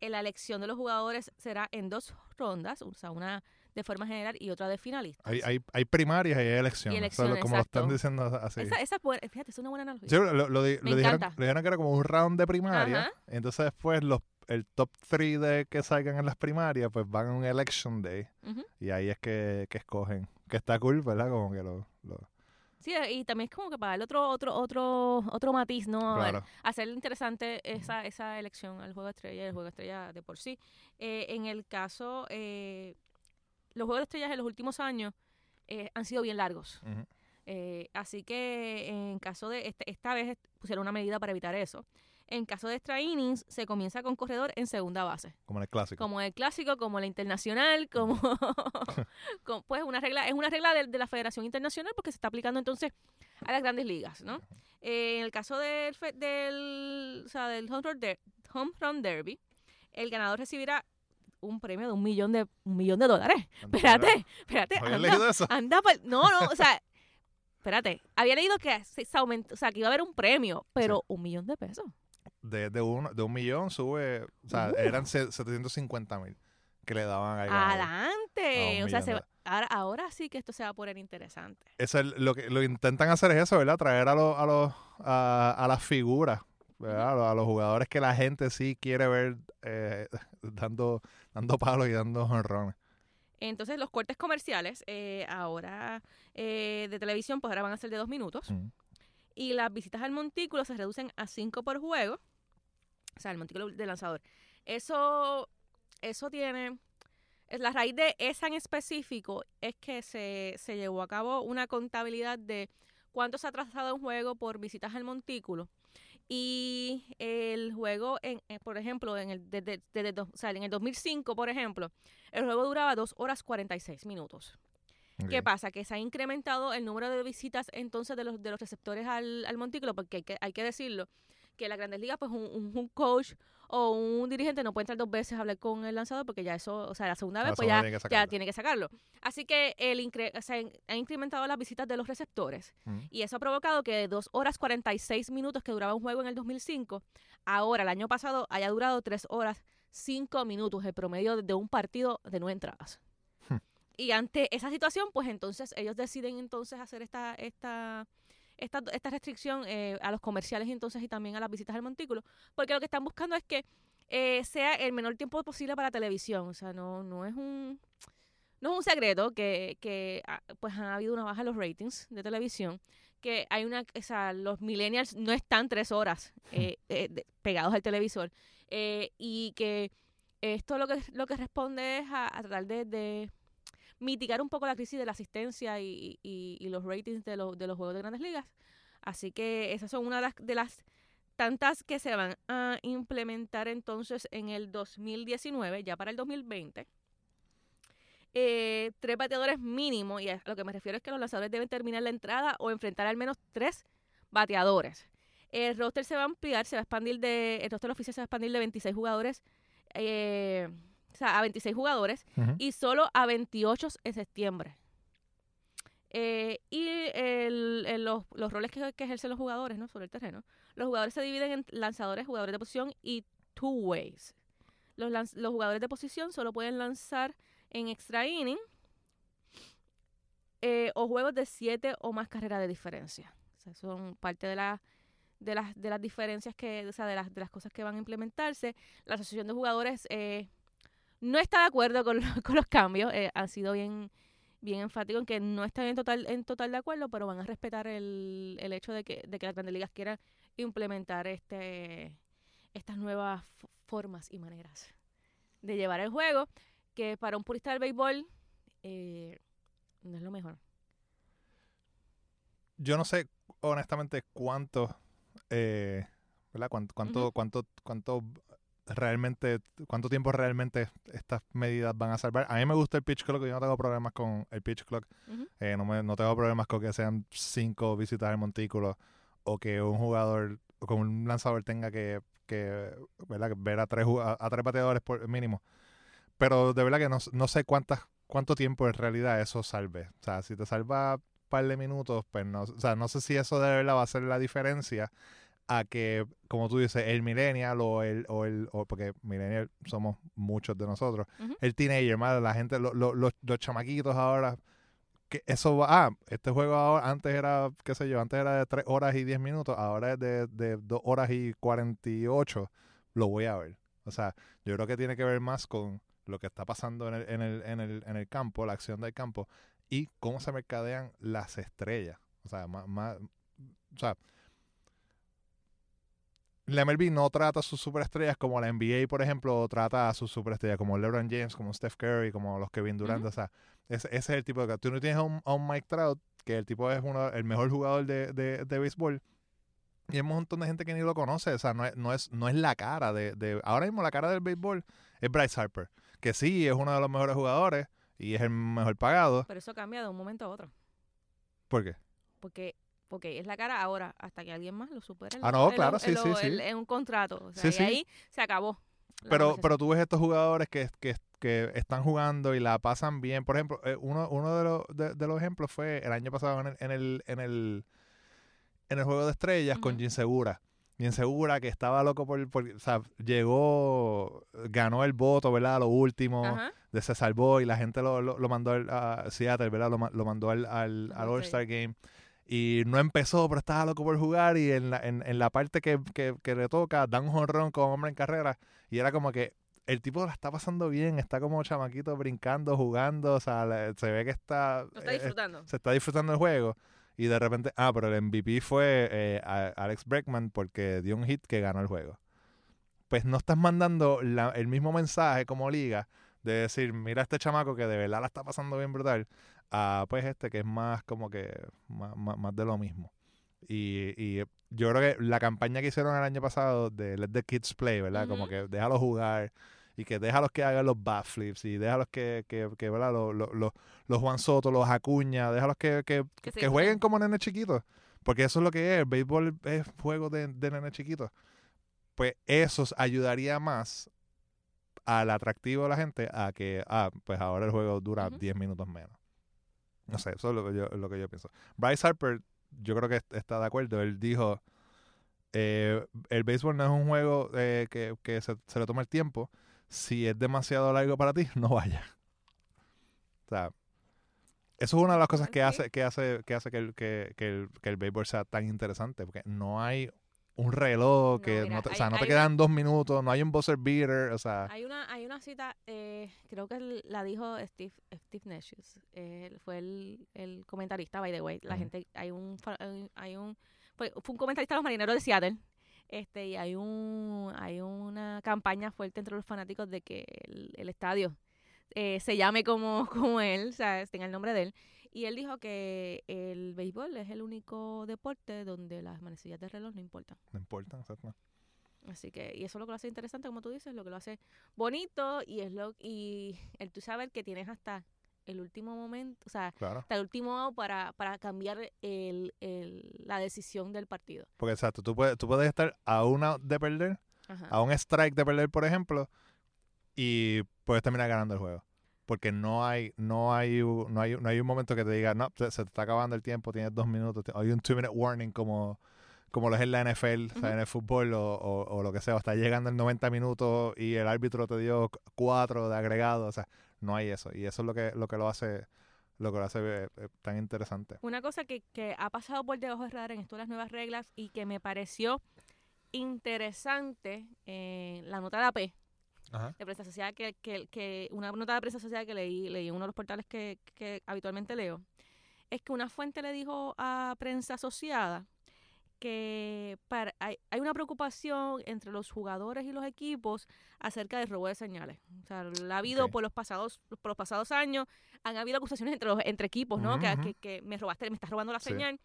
Eh, La elección de los jugadores será en dos rondas, o sea, una de forma general y otra de finalistas. Hay, hay, hay primarias y hay elecciones. Y o sea, como lo están diciendo así. Esa, esa fíjate, es una buena analogía. Sí, lo, Me dijeron, lo dijeron que era como un round de primaria. Ajá. Entonces después los el top 3 de que salgan en las primarias, pues van a un election day. Y ahí es que, que escogen. Que está cool, ¿verdad? Como que lo... lo- Sí, y también es como que para darle otro, otro, otro, otro matiz, ¿no? Claro. hacer interesante esa, esa elección al juego de estrella y el juego de estrella de por sí. Eh, en el caso, eh, los juegos de estrellas en los últimos años eh, han sido bien largos. Así que en caso de, este- esta vez pusieron una medida para evitar eso. En caso de extra innings, se comienza con corredor en segunda base. Como en el clásico. Como el clásico, como la internacional, como, como- pues una regla, es una regla de, de la Federación Internacional porque se está aplicando entonces a las grandes ligas, ¿no? Eh, en el caso del, del, o sea, del home, run der- home run derby, el ganador recibirá un premio de un millón de un millón de dólares. Espérate, espérate, ¿Habías anda, leído eso? anda no, no, o sea, espérate, había leído que se, se aumentó, o sea, que iba a haber un premio, pero un millón de pesos. De, de, un, de un millón sube... O sea, Uh. eran se- 750 mil que le daban ganador. Adelante. O sea, se ahora, ahora sí que esto se va a poner interesante. Eso es lo que lo intentan hacer es eso, ¿verdad? Traer a los a los a, a las figuras, ¿verdad? A los, a los jugadores que la gente sí quiere ver eh, dando dando palos y dando jonrones. Entonces, los cortes comerciales eh, ahora eh, de televisión, pues ahora van a ser de dos minutos. Mm. Y las visitas al montículo se reducen a cinco por juego. O sea, el montículo del lanzador. Eso, eso tiene... La raíz de esa en específico es que se, se llevó a cabo una contabilidad de cuánto se ha trazado un juego por visitas al montículo. Y el juego, en, eh, por ejemplo, en el, desde- desde o sea, en el 2005, por ejemplo, el juego duraba 2 horas 46 minutos. ¿Qué pasa? Que se ha incrementado el número de visitas entonces de los, de los receptores al, al montículo, porque hay que, hay que decirlo, que las grandes ligas, pues un, coach o un dirigente no puede entrar dos veces a hablar con el lanzador, porque ya eso, o sea, la segunda La vez, pues ya, tiene que ya sacarlo. tiene que sacarlo. Así que el incre o sea, en- ha incrementado las visitas de los receptores, Mm. y eso ha provocado que de 2 horas 46 minutos que duraba un juego en el 2005, ahora, el año pasado, haya durado 3 horas 5 minutos, el promedio de- de un partido de nueve entradas. Hmm. Y ante esa situación, pues entonces ellos deciden entonces hacer esta esta esta, esta restricción eh, a los comerciales entonces y también a las visitas al montículo, porque lo que están buscando es que eh, sea el menor tiempo posible para televisión, o sea, no no es un no es un secreto que, que ah, pues ha habido una baja en los ratings de televisión, que hay una, o sea, los millennials no están tres horas eh, eh, de- pegados al televisor eh, y que esto lo que lo que responde es a, a tratar de, de mitigar un poco la crisis de la asistencia y, los ratings de, los de los juegos de grandes ligas. Así que esas son una de las, de las tantas que se van a implementar entonces en el 2019, ya para el 2020. Eh, tres bateadores mínimo, y a lo que me refiero es que los lanzadores deben terminar la entrada o enfrentar al menos tres bateadores. El roster se va a ampliar, se va a expandir de, el roster oficial se va a expandir de 26 jugadores, eh, o sea, a 26 jugadores y solo a 28 en septiembre. Eh, y el- el- los, los roles que, que ejercen los jugadores ¿no? sobre el terreno. Los jugadores se dividen en lanzadores, jugadores de posición y two ways. Los, los jugadores de posición solo pueden lanzar en extra inning eh, o juegos de siete o más carreras de diferencia. O sea, son parte de, la, de, las, de las diferencias que, o sea, de las, de las cosas que van a implementarse. La asociación de jugadores eh, no está de acuerdo con, lo- con los cambios. eh, han sido bien, bien enfáticos en que no están en total, en total de acuerdo, pero van a respetar el, el hecho de que, de que las grandes ligas quieran implementar este, estas nuevas formas y maneras de llevar el juego, que para un purista del béisbol eh, no es lo mejor. Yo no sé honestamente cuánto, eh, ¿verdad? Cuánto, cuánto, cuánto, cuánto realmente, cuánto tiempo realmente estas medidas van a salvar. A mí me gusta el pitch clock, yo no tengo problemas con el pitch clock. Ujú. Eh, no, me, no tengo problemas con que sean cinco visitas al montículo o que un jugador o que un lanzador tenga que, que, ¿verdad? ver a tres, a, a tres bateadores por mínimo. Pero de verdad que no, no sé cuántas, cuánto tiempo en realidad eso salve. O sea, si te salva un par de minutos, pues no, o sea, no sé si eso de verdad va a ser la diferencia a que, como tú dices, el millennial o el, o el, o porque millennial somos muchos de nosotros, el teenager, más la gente, lo- lo- los, los chamaquitos ahora, que eso va, ah, este juego ahora, antes era, qué sé yo, antes era de 3 horas y 10 minutos, ahora es de, de 2 horas y 48, lo voy a ver. O sea, yo creo que tiene que ver más con lo que está pasando en el, en el, en el, en el campo, la acción del campo, y cómo se mercadean las estrellas. O sea, más, más o sea, la MLB no trata a sus superestrellas como la NBA, por ejemplo, trata a sus superestrellas como LeBron James, como Steph Curry, como los Kevin Durant. Ujú. O sea, ese, ese es el tipo de... Tú no tienes a un, a un Mike Trout, que el tipo es uno, el mejor jugador de, de, de béisbol, y hay un montón de gente que ni lo conoce. O sea, no es, no es, no es la cara de, de... Ahora mismo la cara del béisbol es Bryce Harper, que sí es uno de los mejores jugadores y es el mejor pagado. Pero eso cambia de un momento a otro. ¿Por qué? Porque porque es la cara ahora hasta que alguien más lo supere Ah, no, claro, sí, lo- sí, sí. en- un contrato o sea, Sí, y ahí se acabó Pero, pero tú ves estos jugadores que, que, que están jugando y la pasan bien. Por ejemplo, eh, uno, uno de, los, de, de los ejemplos fue el año pasado en el, en el, en el, en el juego de estrellas con. Jin Segura. Jin Segura que estaba loco por, por- o sea, llegó, ganó el voto, ¿verdad? A lo último, de se salvó y la gente lo, lo, lo mandó al- a Seattle, ¿verdad? Lo, lo mandó al, al, al All-Star. All-Star Game. Y no empezó, pero estaba loco por jugar. Y en la, en, en la parte que, que, que le toca, dan un jonrón como hombre en carrera. Y era como que el tipo la está pasando bien, está como chamaquito brincando, jugando. O sea, le- se ve que está, lo está eh, disfrutando se está disfrutando el juego. Y de repente, ah, pero el MVP fue eh, a- Alex Breckman porque dio un hit que ganó el juego. Pues no estás mandando la- el mismo mensaje como liga de decir, mira este chamaco que de verdad la está pasando bien brutal, a pues este que es más como que más, más- más de lo mismo. Y, y yo creo que la campaña que hicieron el año pasado de Let the Kids Play, ¿verdad? Como que déjalos jugar y que déjalos que hagan los bat flips y déjalos que, que, que ¿verdad? Los, los, los, Juan Soto, los Acuña, déjalos que, que, Que jueguen como nenes chiquitos. Porque eso es lo que es. El béisbol es juego de, de nenes chiquitos. Pues eso ayudaría más al atractivo de la gente a que, ah, pues ahora el juego dura Ujú. 10 minutos menos. No sé, eso es lo que yo, lo que yo pienso. Bryce Harper, yo creo que est- está de acuerdo. Él dijo, eh, el béisbol no es un juego eh, que, que se, se le toma el tiempo. Si es demasiado largo para ti, no vaya. O sea, eso es una de las cosas que Sí. hace que hace que hace que el, que, que el, que el béisbol sea tan interesante, porque no hay un reloj No, que mira, no te, o sea, no te quedan dos minutos, no hay un buzzer beater, o sea, Hay una, hay una cita, eh, creo que la dijo Steve, Steve Necius, eh, fue el, el comentarista, by the way. La gente, hay un, hay- hay un, fue, fue un comentarista de los marineros de Seattle, este, y hay un, hay una campaña fuerte entre los fanáticos de que el, el estadio eh, se llame como, como él, o sea, tenga el nombre de él. Y él dijo que el béisbol es el único deporte donde las manecillas de reloj no importan. no importa, exacto. Así que, y eso es lo que lo hace interesante, como tú dices, lo que lo hace bonito y es lo y el tú saber que tienes hasta el último momento, o sea, Claro. hasta el último out para, para cambiar el, el, la decisión del partido. Porque exacto, tú puedes, tú puedes estar a una de perder, Ajá. a un strike de perder, por ejemplo, y puedes terminar ganando el juego. Porque no hay, no hay, no hay, no hay un momento que te diga, no, se, se te está acabando el tiempo, tienes dos minutos, hay un two minute warning como, como lo es en la NFL, o sea, Ujú. en el fútbol o, o- o lo que sea, o está llegando en 90 minutos y el árbitro te dio cu- cuatro de agregado, o sea, no hay eso, y eso es lo que, lo que lo hace, lo que lo hace eh, eh, tan interesante. Una cosa que, que ha pasado por debajo del radar en esto de las nuevas reglas y que me pareció interesante, eh, la nota de AP, Ajá. de prensa social que, que, que una nota de prensa social que leí, leí en uno de los portales que, que habitualmente leo, es que una fuente le dijo a prensa asociada que para, hay, hay una preocupación entre los jugadores y los equipos acerca del robo de señales. O sea, la ha habido por los pasados por los pasados años, han habido acusaciones entre los, entre equipos, ¿no? Que, que, que me robaste, me estás robando la Sí. señal.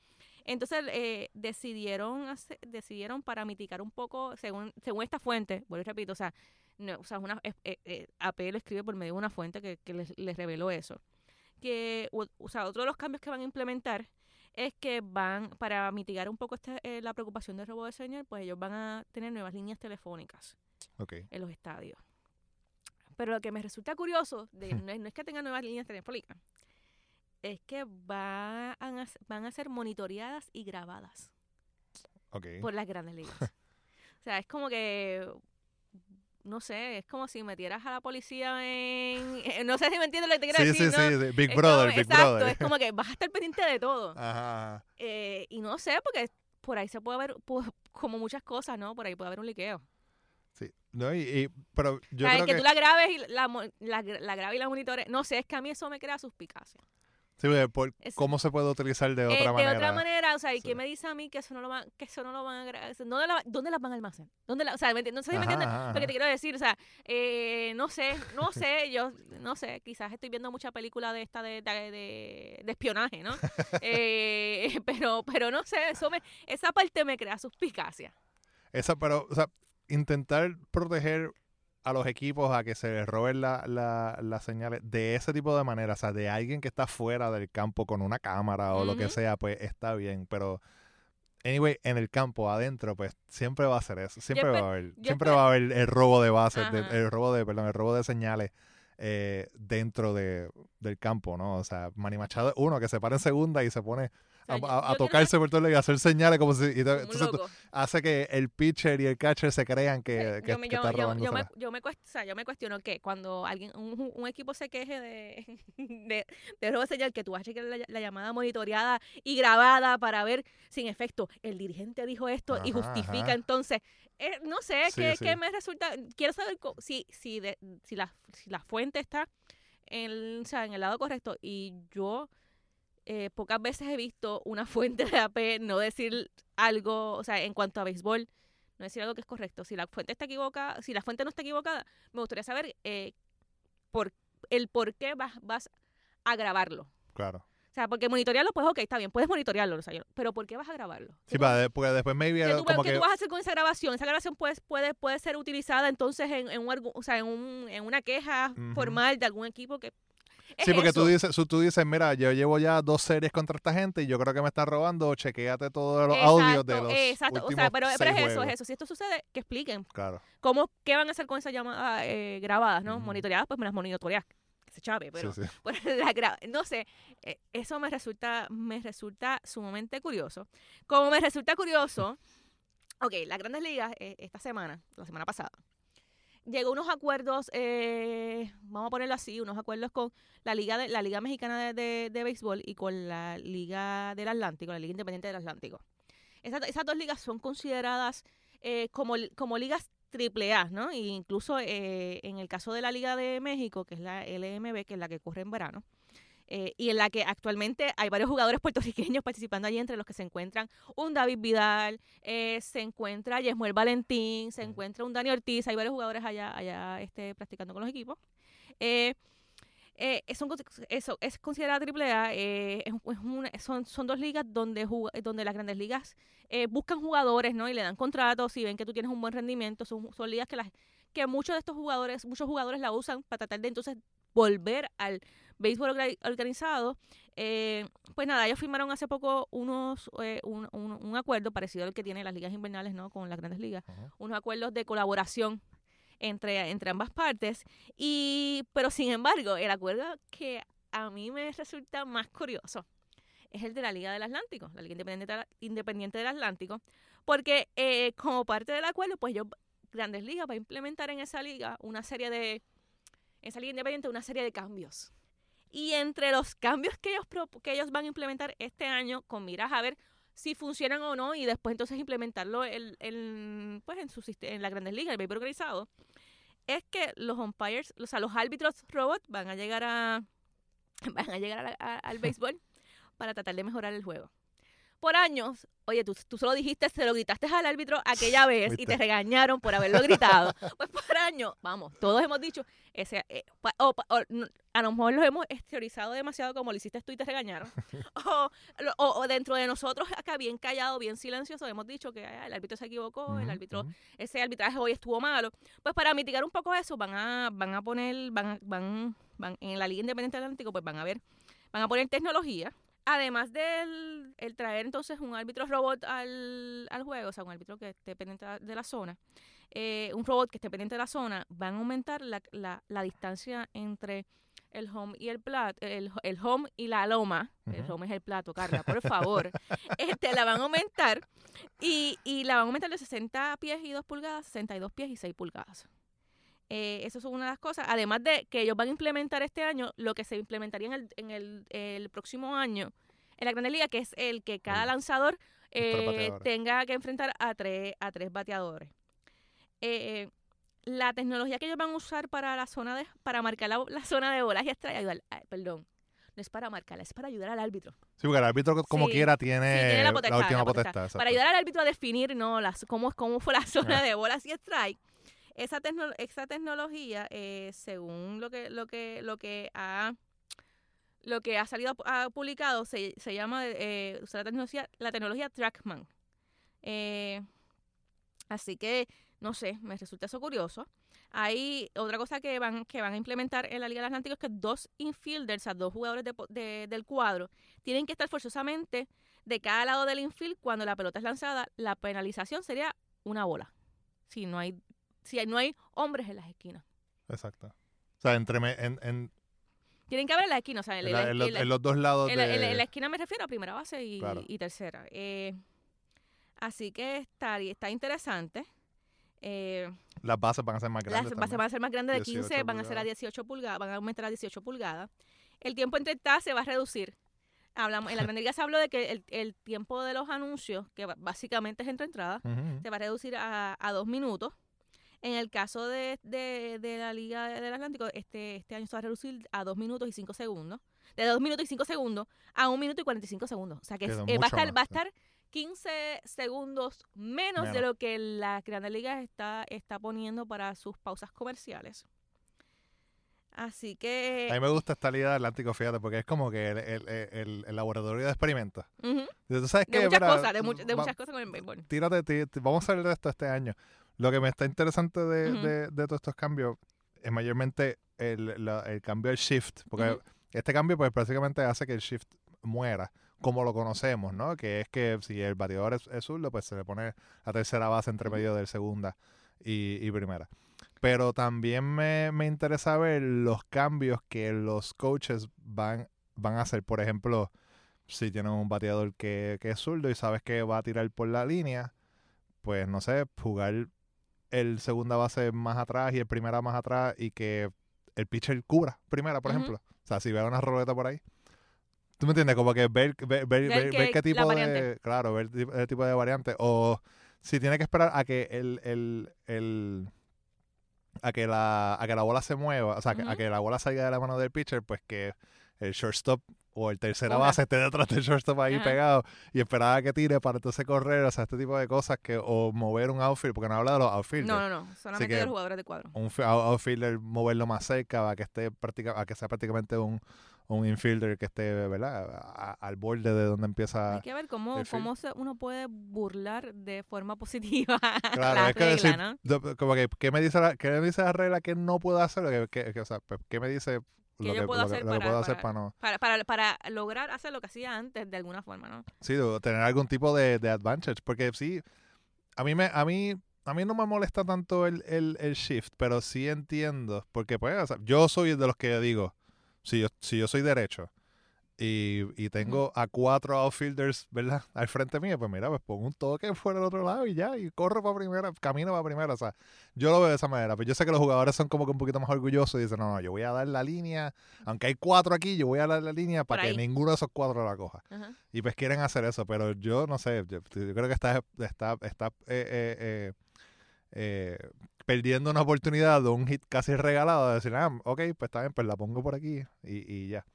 Entonces eh, decidieron hacer- decidieron para mitigar un poco, según según esta fuente, vuelvo y repito, o sea, no, o sea, una, eh, eh, AP lo escribe por medio de una fuente que, que les, les reveló eso. Que, o, o sea, otro de los cambios que van a implementar es que van, para mitigar un poco este, eh, la preocupación del robo de señal, pues ellos van a tener nuevas líneas telefónicas en los estadios. Pero lo que me resulta curioso, de, no, es, no es que tengan nuevas líneas telefónicas, es que van a, van a ser monitoreadas y grabadas por las grandes ligas. o sea, es como que, no sé, es como si metieras a la policía en... eh, No sé si me entiendes lo que te quiero Sí, decir, sí, ¿no? sí, sí, Big Es Brother, como- Big exacto, Brother. es como que vas a estar pendiente de todo. Ajá. Eh, y no sé, porque por ahí se puede ver, pues, como muchas cosas, ¿no? Por ahí puede haber un liqueo. Sí. No, y, y- pero yo o sea, creo que, que, tú la grabes y la, la grabes y la monitores. No sé, es que a mí eso me crea suspicacia. Sí, por es- cómo se puede utilizar de Eh, otra de manera. otra manera, o sea, ¿y Sí. quién me dice a mí que eso no lo van, que eso no lo van a grabar? ¿Dónde, la- ¿Dónde las van a almacenar? ¿Dónde la- o sea, ¿me enti- no sé si me entiendes lo que te quiero decir. O sea, eh, no sé, no sé, yo no sé, quizás estoy viendo mucha película de esta de, de, de- de espionaje, ¿no? Eh, pero, pero no sé, eso me, esa parte me crea suspicacia. Esa, pero, o sea, intentar proteger a los equipos a que se les roben la- la- las señales de ese tipo de manera, o sea, de alguien que está fuera del campo con una cámara o lo que sea, pues está bien, pero anyway, en el campo adentro, pues siempre va a ser eso, siempre va a haber, siempre va a haber el robo de bases, de- el robo de, perdón, el robo de señales eh, dentro de, del campo, ¿no? O sea, Manny Machado uno que se para en segunda y se pone a, yo- a- a yo quiero tocarse por todo el y hacer señales como si... y Como entonces tú- hace que el pitcher y el catcher se crean que, Sí, que, yo, que está yo me, yo, me cuest- o sea, yo me cuestiono que cuando alguien un, equipo se queje de, de, de robo de señal, que tú vas a chequear la, la llamada monitoreada y grabada para ver si en efecto el dirigente dijo esto y justifica ajá. entonces eh, no sé Sí, qué, sí. me resulta quiero saber si si de- si la si la fuente está en, o sea, en el lado correcto y yo eh, pocas veces he visto una fuente de AP no decir algo, o sea, en cuanto a béisbol, no decir algo que es correcto. Si la fuente está equivocada, si la fuente no está equivocada, me gustaría saber eh, por el por qué vas, vas a grabarlo. Claro. O sea, porque monitorearlo, pues ok, está bien, puedes monitorearlo, o sea, yo- pero ¿por qué vas a grabarlo? Sí, ¿Qué tú- para de- porque después maybe ¿Qué tú, como qué que... tú vas a hacer con esa grabación? Esa grabación puede, puede, puede ser utilizada entonces en, en, un, o sea, en, un, en una queja formal de algún equipo que... Sí, porque tú dices, tú dices, mira, yo llevo ya dos series contra esta gente y yo creo que me están robando, chequéate todos los audios de los Exacto, o últimos sea, pero, pero es eso, es eso. Si esto sucede, que expliquen Claro. cómo, qué van a hacer con esas llamadas eh, grabadas, ¿no? Monitoreadas, pues me las monitoreas, que se chave, pero sí, sí. por la no sé, eh, eso me resulta, me resulta sumamente curioso. Como me resulta curioso, ok, las grandes ligas eh, esta semana, la semana pasada, llegó unos acuerdos, eh, vamos a ponerlo así, unos acuerdos con la liga de, la liga mexicana de, de- béisbol y con la liga del Atlántico, la liga independiente del Atlántico. Esas dos ligas son consideradas eh, como, como ligas triple A, ¿no? E incluso eh, en el caso de la Liga de México, que es la LMB, que es la que corre en verano, eh, y en la que actualmente hay varios jugadores puertorriqueños participando allí, entre los que se encuentran un David Vidal, eh, se encuentra Yesmuel Valentín, se encuentra un Dani Ortiz, hay varios jugadores allá, allá este, practicando con los equipos. Eh, eh, son eso es considerada triple A eh, es, es una- son, son dos ligas donde donde las grandes ligas eh, buscan jugadores no y le dan contratos y ven que tú tienes un buen rendimiento. Son, son ligas que las que muchos de estos jugadores muchos jugadores la usan para tratar de entonces volver al béisbol orga- organizado Eh, pues nada ellos firmaron hace poco unos eh, un, un- un acuerdo parecido al que tienen las ligas invernales no con las grandes ligas Ajá. unos acuerdos de colaboración entre, entre ambas partes. Y, pero sin embargo, el acuerdo que a mí me resulta más curioso es el de la Liga del Atlántico, la Liga Independiente, Independiente del Atlántico, porque eh, como parte del acuerdo, pues yo, Grandes Ligas va a implementar en esa liga una serie de, en esa liga independiente, una serie de cambios. Y entre los cambios que ellos, que ellos van a implementar este año, con miras a ver si funcionan o no, y después entonces implementarlo en, pues en, su, en la Grandes Ligas, el béisbol organizado, es que los umpires, o sea, los árbitros robots van a llegar a van a llegar al béisbol para tratar de mejorar el juego. Por años, oye, tú, tú solo dijiste, se lo gritaste al árbitro aquella vez y te regañaron por haberlo gritado. pues por años, vamos, todos hemos dicho, ese, eh, a lo mejor los hemos exteriorizado demasiado como lo hiciste tú y te regañaron. o, dentro de nosotros, acá bien callado, bien silencioso, hemos dicho que el árbitro se equivocó, el árbitro, ese arbitraje hoy estuvo malo. Pues para mitigar un poco eso, van a, van a poner, van, van van, en la Liga Independiente Atlántico, pues van a ver, van a poner tecnología. Además del el traer entonces un árbitro robot al, al, juego, o sea, un árbitro que esté pendiente de la zona, eh, un robot que esté pendiente de la zona, van a aumentar la, la, la distancia entre el home y el plato, el, el home y la loma, el home es el plato, Carla, por favor, este, la van a aumentar y, y la van a aumentar de 60 pies y 2 pulgadas, 62 pies y 6 pulgadas. Eh, eso es una de las cosas. Además de que ellos van a implementar este año lo que se implementaría en el, en el, el próximo año en la Grande Liga, que es el que cada lanzador eh, tenga que enfrentar a tres, a tres bateadores. Eh, la tecnología que ellos van a usar para la zona de, para marcar la, zona de bolas y ayudar, perdón, no es para marcarla, es para ayudar al árbitro. Sí, porque el árbitro como quiera tiene, la, última potestad. para ayudar al árbitro a definir no las cómo, cómo fue la zona de bolas y strike esa, esa tecnología, eh, según lo que, lo que, lo que ha lo que ha salido ha publicado se, se llama eh, la tecnología, la tecnología Trackman. Eh, así que, no sé, me resulta eso curioso. Hay otra cosa que van, que van a implementar en la Liga de Atlántico es que dos infielders, o sea, dos jugadores de, del cuadro, tienen que estar forzosamente de cada lado del infield cuando la pelota es lanzada. La penalización sería una bola. Si no hay si no hay hombres en las esquinas. Exacto. O sea, entre en, en tienen que haber en las esquinas, o sea, en, los, dos lados. En, la esquina me refiero a primera base y, tercera. Eh, así que está, está interesante. Eh, las bases van a ser más grandes. Las bases van a ser más grandes de 15, van a ser a 18 pulgadas, van a aumentar a 18 pulgadas. El tiempo entre tas se va a reducir. Hablamos, en la Grande se habló de que el, el, tiempo de los anuncios, que básicamente es entre entradas, se va a reducir a, a dos minutos en el caso de, de, la Liga del Atlántico, este, este año se va a reducir a 2 minutos y 5 segundos. De 2 minutos y 5 segundos a 1 minuto y 45 segundos. O sea que eh, va, a estar, va a estar 15 segundos menos, de lo que la Grande Liga está, está poniendo para sus pausas comerciales. Así que... A mí me gusta esta Liga del Atlántico, fíjate, porque es como que el, el, laboratorio de experimentos. ¿Tú sabes de, muchas cosas, de, muchas cosas con el béisbol. Tírate, vamos a hablar de esto este año. Lo que me está interesante de, de, todos estos cambios es mayormente el, el cambio del shift, porque este cambio pues prácticamente hace que el shift muera como lo conocemos, ¿no? Que es que si el bateador es, es zurdo, pues se le pone la tercera base entre medio del segunda y, y primera. Pero también me, me, interesa ver los cambios que los coaches van, van a hacer. Por ejemplo, si tienes un bateador que, que es zurdo y sabes que va a tirar por la línea, pues no sé, jugar el segunda base más atrás y el primera más atrás y que el pitcher cubra primera, por ejemplo. O sea, si veo una roleta por ahí. ¿Tú me entiendes? Como que ver, ver, ver, qué tipo de... Claro, ver el tipo de variante. O si tiene que esperar a que el... el, el a que la a que la bola se mueva, o sea, a que la bola salga de la mano del pitcher, pues que el shortstop o el tercera base esté detrás del shortstop ahí pegado y esperaba que tire para entonces correr, o sea, este tipo de cosas que o mover un outfield, porque no habla de los outfielders. No, no, no, solamente de los jugadores de cuadro. Un outfielder moverlo más cerca a que esté a que sea prácticamente un, un infielder que esté, ¿verdad? al borde de donde empieza. Hay que ver cómo, cómo uno puede burlar de forma positiva claro, la es que decir, como que, ¿qué me dice la, qué me dice la regla que no puedo hacer? Que, o sea, pues, ¿qué me dice que yo puedo hacer, para, para, lograr hacer lo que hacía antes de alguna forma, ¿no? Sí, tener algún tipo de, de advantage, porque sí, a mí me, a mí a mí no me molesta tanto el, el, el shift, pero sí entiendo, porque pues, o sea, yo soy de los que digo, si yo, si yo soy derecho y, y tengo a cuatro outfielders, ¿verdad? Al frente mío, pues mira, pues pongo un toque fuera del otro lado y ya, y corro para primera, camino para primera, o sea, yo lo veo de esa manera, pero yo sé que los jugadores son como que un poquito más orgullosos y dicen, no, no, yo voy a dar la línea, aunque hay cuatro aquí, yo voy a dar la línea para que ninguno de esos cuatro la coja. Ajá. Y pues quieren hacer eso, pero yo no sé, yo, yo creo que está, está, está eh, eh, eh, eh, perdiendo una oportunidad de un hit casi regalado de decir, ah, ok, pues está bien, pues la pongo por aquí y, y ya.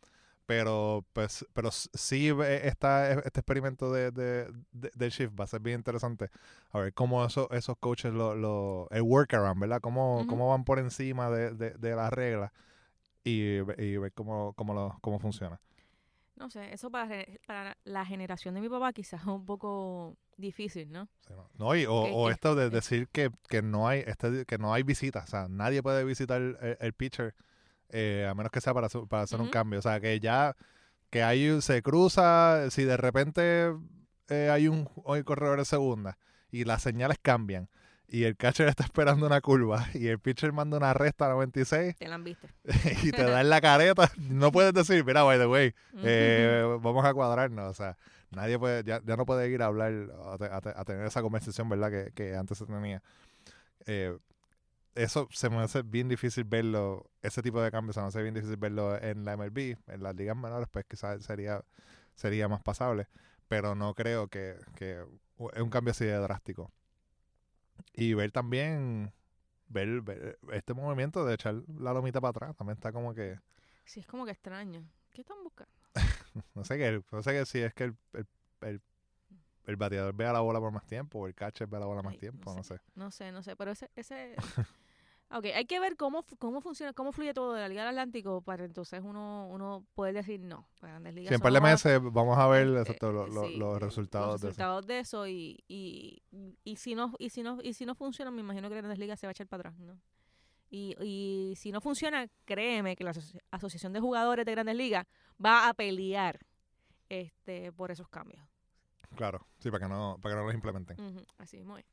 Pero pues pero sí eh, está este experimento de, de, de- del shift va a ser bien interesante. A ver cómo eso, esos coaches, lo, lo, el workaround, ¿verdad? Cómo, cómo van por encima de, de, las reglas y, y ver cómo, cómo, lo, cómo funciona. No sé, eso para, la generación de mi papá quizás es un poco difícil, ¿no? Sí, no. No, y- o, Que- o que- esto de decir que, que no hay este, que no hay visitas, o sea, nadie puede visitar el, el pitcher eh, a menos que sea para, hacer- para hacer un cambio, o sea, que ya que hay un- se cruza, si de repente eh, hay un hoy corredor de segunda y las señales cambian y el catcher está esperando una curva y el pitcher manda una resta a 96 Te la han visto. y te da en la careta, no puedes decir, mira, by the way, eh, vamos a cuadrarnos, o sea, nadie puede, ya, ya no puede ir a hablar, a, te- a te- a tener esa conversación, ¿verdad? Que, que antes se tenía. Eh, eso se me hace bien difícil verlo, ese tipo de cambios se me hace bien difícil verlo en la MLB, en las ligas menores, pues quizás sería, sería más pasable, pero no creo que, que es un cambio así de drástico. Y ver también, ver, ver este movimiento de echar la lomita para atrás, también está como que... Sí, es como que extraño. ¿Qué están buscando? No sé que, no sé que si es que el, el, el, el bateador vea la bola por más tiempo o el catcher vea la bola más Ay, tiempo, no sé. No sé, no sé, pero ese... ese... ok, hay que ver cómo, cómo funciona, cómo fluye todo de la Liga del Atlántico para entonces uno, uno poder decir no. Grandes Ligas en par de meses vamos a ver exacto, lo- lo- sí, los resultados los de eso. resultados de eso y, y, y si no y si no y si no funciona me imagino que Grandes Ligas se va a echar para atrás no y, y si no funciona créeme que la asoci- asociación de jugadores de Grandes Ligas va a pelear este por esos cambios Claro, sí, para que no, para que no los implementen. Ujú, así mismo es.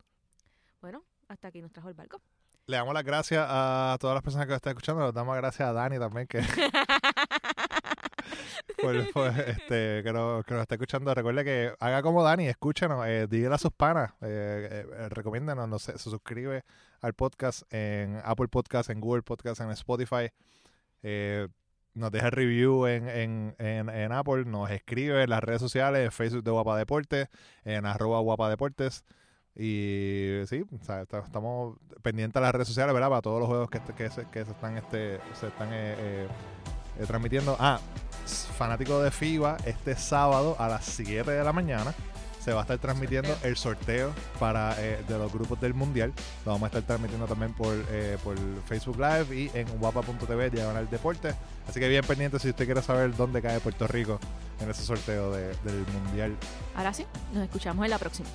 bueno hasta aquí nos trajo el barco Le damos las gracias a todas las personas que nos están escuchando. Le damos las gracias a Dani también, que, por- por, este, que, nos, que nos está escuchando. Recuerde que haga como Dani, escúchenos, eh, dígale a sus panas, eh, eh, eh, recomiéndanos, no sé, se suscribe al podcast en Apple Podcast, en Google Podcast, en Spotify. Eh, nos deja review en, en, en, en Apple, nos escribe en las redes sociales, en Facebook de Guapa Deportes, en arroba Guapa Deportes. Y sí, o sea, está- estamos pendientes a las redes sociales, ¿verdad? Para todos los juegos que, que, se, que se están, este, se están eh, eh, eh, transmitiendo. Ah, fanático de FIBA, este sábado a las 7 de la mañana se va a estar transmitiendo Sorteo. el sorteo para eh, de los grupos del Mundial. Lo vamos a estar transmitiendo también por, eh, por Facebook Live y en guapa.tv, diagonal deporte. Así que bien pendiente si usted quiere saber dónde cae Puerto Rico en ese sorteo de- del Mundial. Ahora sí nos escuchamos en la próxima